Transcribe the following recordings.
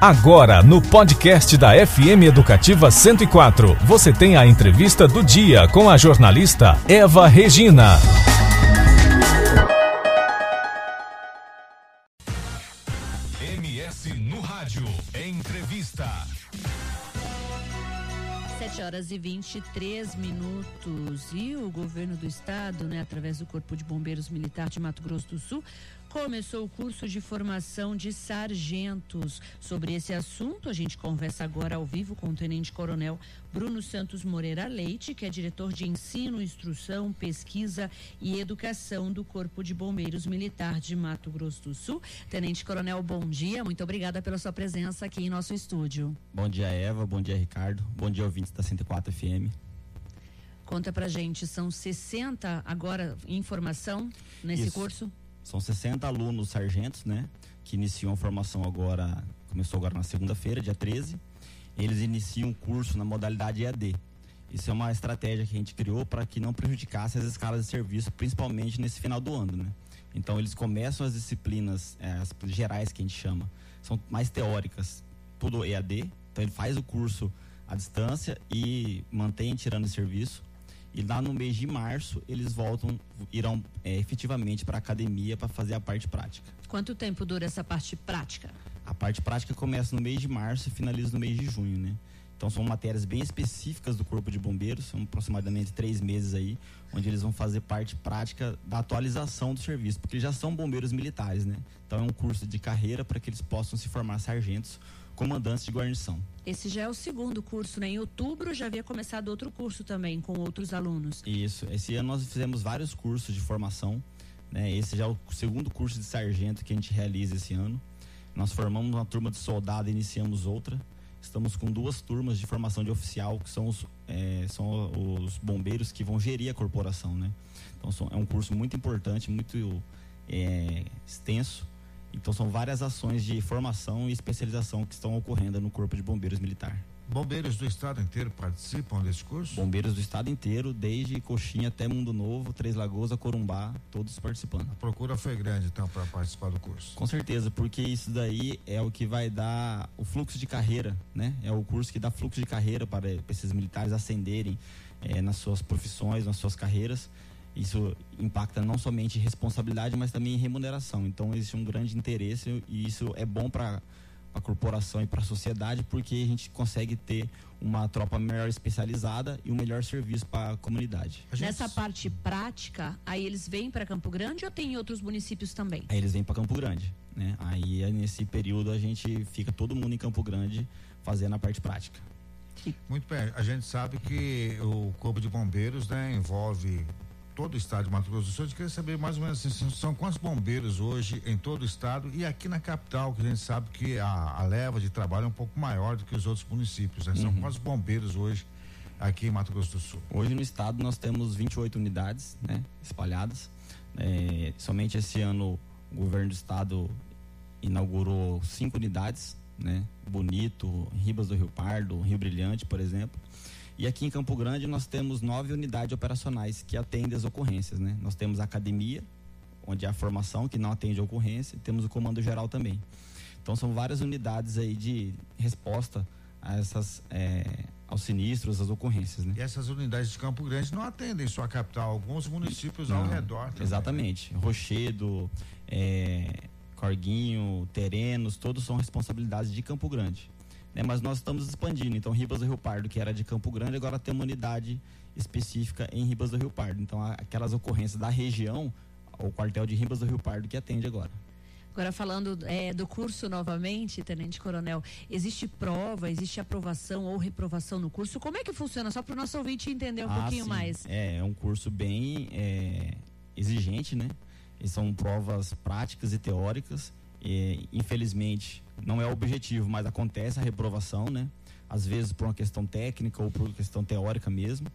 Agora, no podcast da FM Educativa 104, você tem a entrevista do dia com a jornalista Eva Regina. MS no Rádio. Entrevista. 7 horas e 23 minutos. E o governo do estado, né, através do Corpo de Bombeiros Militar de Mato Grosso do Sul, começou o curso de formação de sargentos. Sobre esse assunto, a gente conversa agora ao vivo com o Tenente Coronel Bruno Santos Moreira Leite, que é diretor de Ensino, Instrução, Pesquisa e Educação do Corpo de Bombeiros Militar de Mato Grosso do Sul. Tenente Coronel, bom dia. Muito obrigada pela sua presença aqui em nosso estúdio. Bom dia, Eva. Bom dia, Ricardo. Bom dia, ouvintes da 104 FM. Conta pra gente, são 60 agora em formação nesse Isso. curso? São 60 alunos sargentos, né? Que iniciam a formação agora, começou agora na segunda-feira, dia 13. Eles iniciam o curso na modalidade EAD. Isso é uma estratégia que a gente criou para que não prejudicasse as escalas de serviço, principalmente nesse final do ano, né? Então eles começam as disciplinas, é, as gerais que a gente chama, são mais teóricas, tudo EAD. Então ele faz o curso à distância e mantém tirando serviço. E lá no mês de março eles voltam, irão é, efetivamente para a academia para fazer a parte prática. Quanto tempo dura essa parte prática? A parte prática começa no mês de março e finaliza no mês de junho, né? Então são matérias bem específicas do Corpo de Bombeiros, são aproximadamente três meses aí, onde eles vão fazer parte prática da atualização do serviço, porque eles já são bombeiros militares, né? Então é um curso de carreira para que eles possam se formar sargentos comandantes de guarnição. Esse já é o segundo curso, né? Em outubro já havia começado outro curso também com outros alunos. Isso. Esse ano nós fizemos vários cursos de formação. Né? Esse já é o segundo curso de sargento que a gente realiza esse ano. Nós formamos uma turma de soldado e iniciamos outra. Estamos com duas turmas de formação de oficial, que são os, é, são os bombeiros que vão gerir a corporação, né? Então é um curso muito importante, muito é, extenso. Então são várias ações de formação e especialização que estão ocorrendo no Corpo de Bombeiros Militar. Bombeiros do estado inteiro participam desse curso? Bombeiros do estado inteiro, desde Coxinha até Mundo Novo, Três Lagoas, Corumbá, todos participando. A procura foi grande então para participar do curso. Com certeza, porque isso daí é o que vai dar o fluxo de carreira, né? É o curso que dá fluxo de carreira para, para esses militares ascenderem é, nas suas profissões, nas suas carreiras. Isso impacta não somente em responsabilidade, mas também em remuneração. Então existe um grande interesse e isso é bom para a corporação e para a sociedade, porque a gente consegue ter uma tropa melhor especializada e um melhor serviço para a comunidade. Gente... Nessa parte prática, aí eles vêm para Campo Grande ou tem em outros municípios também? Aí eles vêm para Campo Grande, né? Aí nesse período a gente fica todo mundo em Campo Grande fazendo a parte prática. Muito bem, a gente sabe que o Corpo de Bombeiros, né, envolve todo o estado de Mato Grosso do Sul. A gente queria saber mais ou menos assim, são quantos bombeiros hoje em todo o estado e aqui na capital, que a gente sabe que a, a leva de trabalho é um pouco maior do que os outros municípios. Né? São uhum. quantos bombeiros hoje aqui em Mato Grosso do Sul? Hoje no estado nós temos 28 unidades né, espalhadas. É, somente esse ano o governo do estado inaugurou cinco unidades, né? Bonito, Ribas do Rio Pardo, Rio Brilhante, por exemplo. E aqui em Campo Grande nós temos nove unidades operacionais que atendem as ocorrências, né? Nós temos a academia, onde é a formação que não atende a ocorrência, e temos o comando geral também. Então são várias unidades aí de resposta a essas é, aos sinistros, às ocorrências, né? E essas unidades de Campo Grande não atendem só a capital, alguns municípios não, ao redor. Também. Exatamente, Rochedo, é, Corguinho, Terenos, todos são responsabilidades de Campo Grande. Né? Mas nós estamos expandindo. Então, Ribas do Rio Pardo, que era de Campo Grande, agora tem uma unidade específica em Ribas do Rio Pardo. Então, aquelas ocorrências da região, o quartel de Ribas do Rio Pardo que atende agora. Agora falando é, do curso novamente, Tenente Coronel, existe prova, existe aprovação ou reprovação no curso? Como é que funciona? Só para o nosso ouvinte entender um ah, pouquinho sim. mais. É, é um curso bem é, exigente, né? E são provas práticas e teóricas. E, infelizmente, não é o objetivo, mas acontece a reprovação, né? Às vezes por uma questão técnica ou por uma questão teórica mesmo.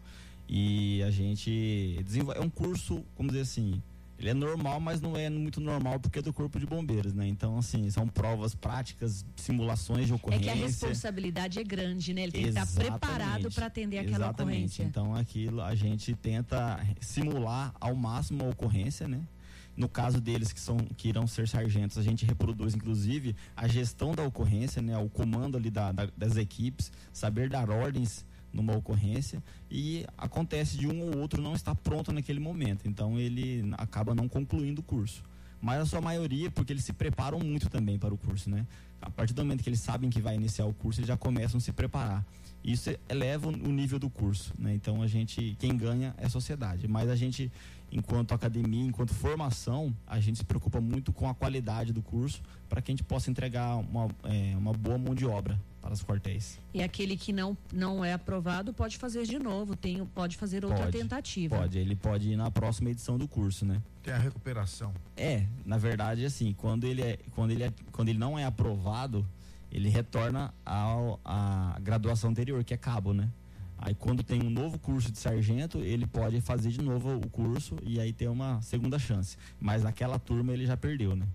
E a gente desenvolve. É um curso, como dizer assim, ele é normal, mas não é muito normal porque é do corpo de bombeiros, né? Então, assim, são provas práticas, simulações de ocorrência. É que a responsabilidade é grande, né? Ele tem Exatamente. que estar preparado para atender aquela Exatamente. ocorrência. Então, aquilo a gente tenta simular ao máximo a ocorrência, né? No caso deles que são que irão ser sargentos, a gente reproduz inclusive a gestão da ocorrência, né, o comando ali da, da, das equipes, saber dar ordens numa ocorrência e acontece de um ou outro não estar pronto naquele momento, então ele acaba não concluindo o curso. Mas a sua maioria, porque eles se preparam muito também para o curso, né? A partir do momento que eles sabem que vai iniciar o curso, eles já começam a se preparar. Isso eleva o nível do curso, né? Então a gente, quem ganha é a sociedade, mas a gente enquanto academia, enquanto formação, a gente se preocupa muito com a qualidade do curso para que a gente possa entregar uma, é, uma boa mão de obra para os quartéis. E aquele que não, não é aprovado pode fazer de novo, tem, pode fazer outra pode, tentativa. Pode, ele pode ir na próxima edição do curso, né? Tem a recuperação. É, na verdade, assim, quando ele, é, quando ele, é, quando ele não é aprovado, ele retorna ao, à graduação anterior, que é cabo, né? Aí quando tem um novo curso de sargento, ele pode fazer de novo o curso e aí ter uma segunda chance. Mas naquela turma ele já perdeu, né?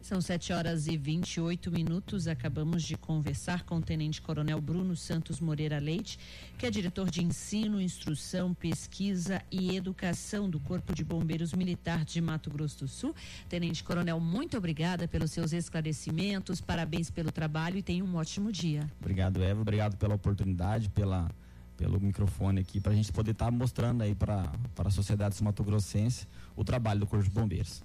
São 7 horas e 28 minutos. Acabamos de conversar com o Tenente Coronel Bruno Santos Moreira Leite, que é diretor de ensino, instrução, pesquisa e educação do Corpo de Bombeiros Militar de Mato Grosso do Sul. Tenente Coronel, muito obrigada pelos seus esclarecimentos, parabéns pelo trabalho e tenha um ótimo dia. Obrigado, Eva. Obrigado pela oportunidade, pela pelo microfone aqui para a gente poder estar tá mostrando aí para a sociedade mato-grossense o trabalho do Corpo de Bombeiros.